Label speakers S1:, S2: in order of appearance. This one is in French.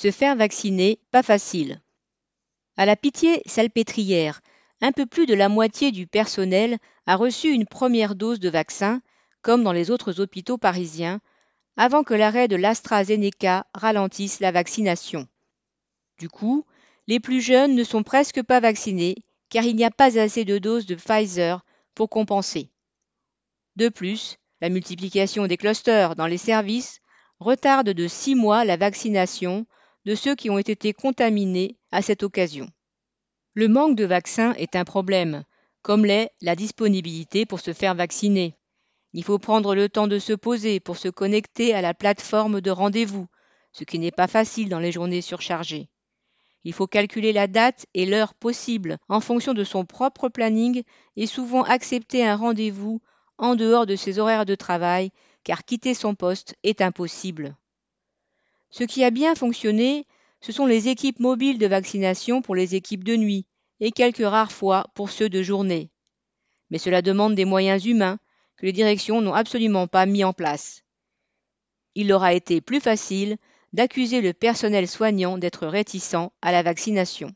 S1: Se faire vacciner, pas facile. À la Pitié-Salpêtrière, un peu plus de la moitié du personnel a reçu une première dose de vaccin, comme dans les autres hôpitaux parisiens, avant que l'arrêt de l'AstraZeneca ralentisse la vaccination. Du coup, les plus jeunes ne sont presque pas vaccinés car il n'y a pas assez de doses de Pfizer pour compenser. De plus, la multiplication des clusters dans les services retarde de six mois la vaccination de ceux qui ont été contaminés à cette occasion. Le manque de vaccins est un problème, comme l'est la disponibilité pour se faire vacciner. Il faut prendre le temps de se poser pour se connecter à la plateforme de rendez-vous, ce qui n'est pas facile dans les journées surchargées. Il faut calculer la date et l'heure possible en fonction de son propre planning et souvent accepter un rendez-vous en dehors de ses horaires de travail, car quitter son poste est impossible. Ce qui a bien fonctionné, ce sont les équipes mobiles de vaccination pour les équipes de nuit et quelques rares fois pour ceux de journée. Mais cela demande des moyens humains que les directions n'ont absolument pas mis en place. Il aura été plus facile d'accuser le personnel soignant d'être réticent à la vaccination.